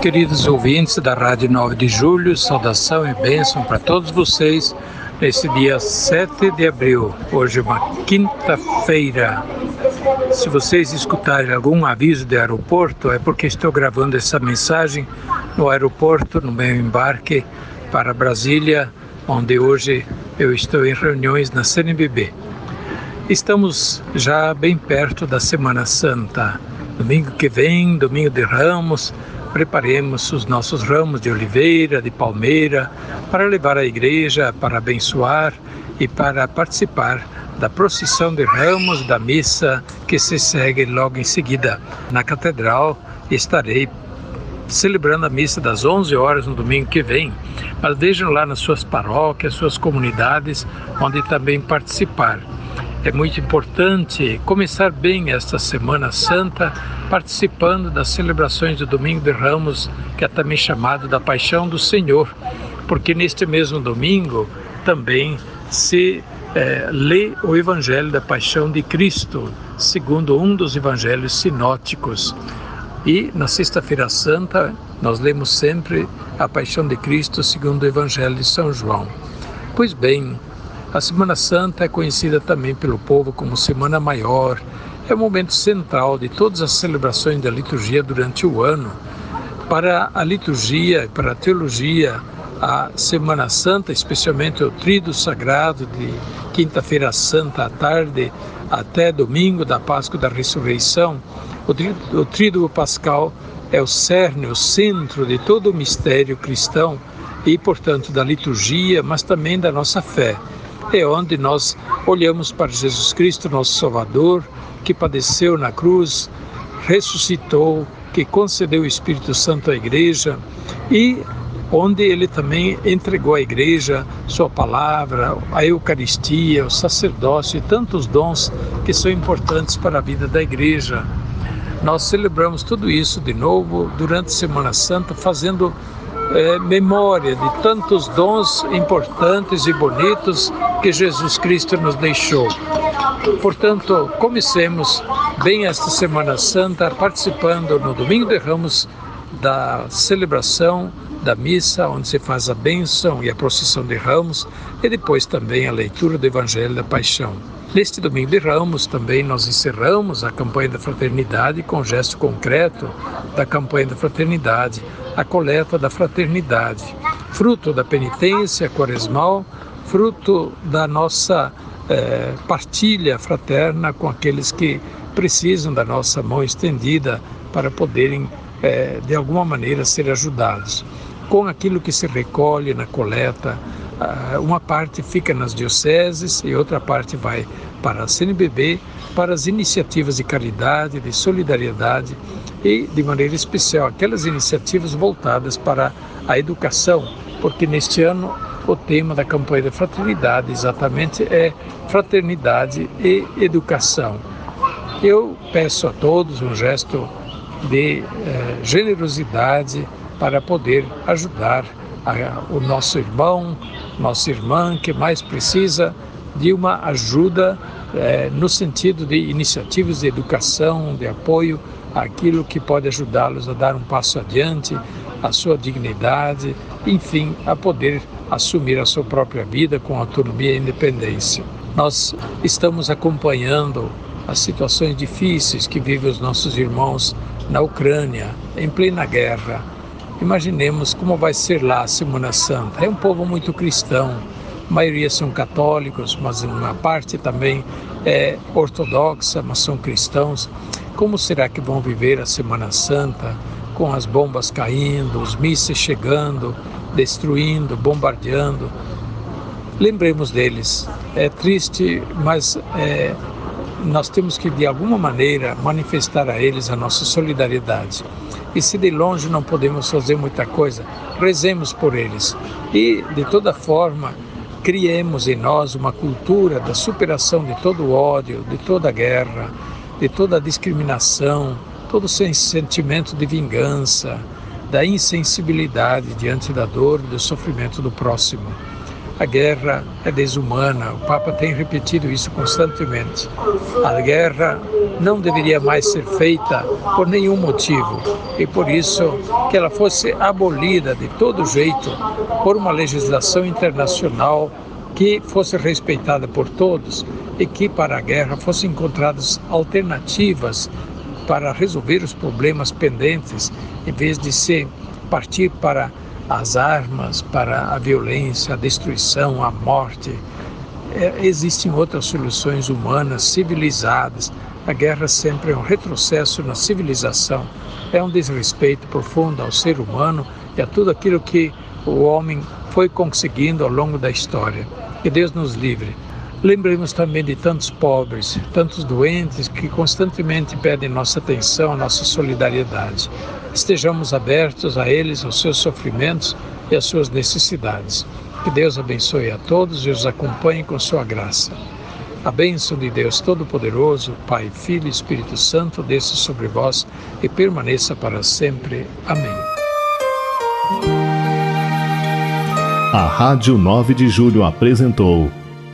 Queridos ouvintes da Rádio 9 de Julho, saudação e bênção para todos vocês nesse dia 7 de abril, hoje é uma quinta-feira. Se vocês escutarem algum aviso de aeroporto, é porque estou gravando essa mensagem no aeroporto, no meu embarque para Brasília, onde hoje eu estou em reuniões na CNBB. Estamos já bem perto da Semana Santa. Domingo que vem, domingo de Ramos, preparemos os nossos ramos de oliveira, de palmeira, para levar à igreja, para abençoar e para participar da procissão de ramos da missa que se segue logo em seguida na catedral. Estarei celebrando a missa das 11 horas no domingo que vem. Mas vejam lá nas suas paróquias, suas comunidades, onde também participar. É muito importante começar bem esta Semana Santa participando das celebrações do Domingo de Ramos, que é também chamado da Paixão do Senhor, porque neste mesmo domingo também se é, lê o Evangelho da Paixão de Cristo, segundo um dos evangelhos sinóticos. E na Sexta-feira Santa nós lemos sempre a Paixão de Cristo segundo o Evangelho de São João. Pois bem, a Semana Santa é conhecida também pelo povo como Semana Maior. É o momento central de todas as celebrações da liturgia durante o ano. Para a liturgia, para a teologia, a Semana Santa, especialmente o Tríduo Sagrado de Quinta-feira Santa à tarde até domingo da Páscoa da Ressurreição, o Tríduo, Pascal é o cerne, o centro de todo o mistério cristão e, portanto, da liturgia, mas também da nossa fé é onde nós olhamos para Jesus Cristo, nosso Salvador, que padeceu na cruz, ressuscitou, que concedeu o Espírito Santo à Igreja e onde ele também entregou à Igreja sua palavra, a Eucaristia, o sacerdócio e tantos dons que são importantes para a vida da Igreja. Nós celebramos tudo isso de novo durante a Semana Santa, fazendo é, memória de tantos dons importantes e bonitos que Jesus Cristo nos deixou. Portanto, comecemos bem esta Semana Santa participando no Domingo de Ramos da celebração da missa, onde se faz a bênção e a procissão de ramos, e depois também a leitura do Evangelho da Paixão. Neste domingo de Ramos também nós encerramos a campanha da fraternidade com gesto concreto da campanha da fraternidade, a coleta da fraternidade, fruto da penitência quaresmal, fruto da nossa eh, partilha fraterna com aqueles que precisam da nossa mão estendida para poderem, eh, de alguma maneira, ser ajudados. Com aquilo que se recolhe na coleta, ah, uma parte fica nas dioceses e outra parte vai para a CNBB, para as iniciativas de caridade, de solidariedade e, de maneira especial, aquelas iniciativas voltadas para a educação, porque neste ano o tema da campanha da fraternidade exatamente é fraternidade e educação. Eu peço a todos um gesto de eh, generosidade para poder ajudar a, o nosso irmão, nossa irmã que mais precisa de uma ajuda é, no sentido de iniciativas de educação, de apoio àquilo que pode ajudá-los a dar um passo adiante, a sua dignidade, enfim, a poder assumir a sua própria vida com autonomia e independência. Nós estamos acompanhando as situações difíceis que vivem os nossos irmãos na Ucrânia, em plena guerra Imaginemos como vai ser lá a Semana Santa. É um povo muito cristão, a maioria são católicos, mas uma parte também é ortodoxa, mas são cristãos. Como será que vão viver a Semana Santa com as bombas caindo, os mísseis chegando, destruindo, bombardeando? Lembremos deles. É triste, mas é, nós temos que de alguma maneira manifestar a eles a nossa solidariedade. E se de longe não podemos fazer muita coisa, rezemos por eles. E, de toda forma, criemos em nós uma cultura da superação de todo o ódio, de toda a guerra, de toda a discriminação, todo o sentimento de vingança, da insensibilidade diante da dor e do sofrimento do próximo. A guerra é desumana, o Papa tem repetido isso constantemente. A guerra não deveria mais ser feita por nenhum motivo e por isso que ela fosse abolida de todo jeito por uma legislação internacional que fosse respeitada por todos e que para a guerra fossem encontradas alternativas para resolver os problemas pendentes, em vez de se partir para as armas, para a violência, a destruição, a morte. É, existem outras soluções humanas, civilizadas. A guerra sempre é um retrocesso na civilização, é um desrespeito profundo ao ser humano e a tudo aquilo que o homem foi conseguindo ao longo da história. Que Deus nos livre. Lembremos também de tantos pobres, tantos doentes que constantemente pedem nossa atenção, nossa solidariedade. Estejamos abertos a eles, aos seus sofrimentos e às suas necessidades. Que Deus abençoe a todos e os acompanhe com sua graça. A bênção de Deus Todo-Poderoso, Pai, Filho e Espírito Santo, desça sobre vós e permaneça para sempre. Amém. A Rádio 9 de Julho apresentou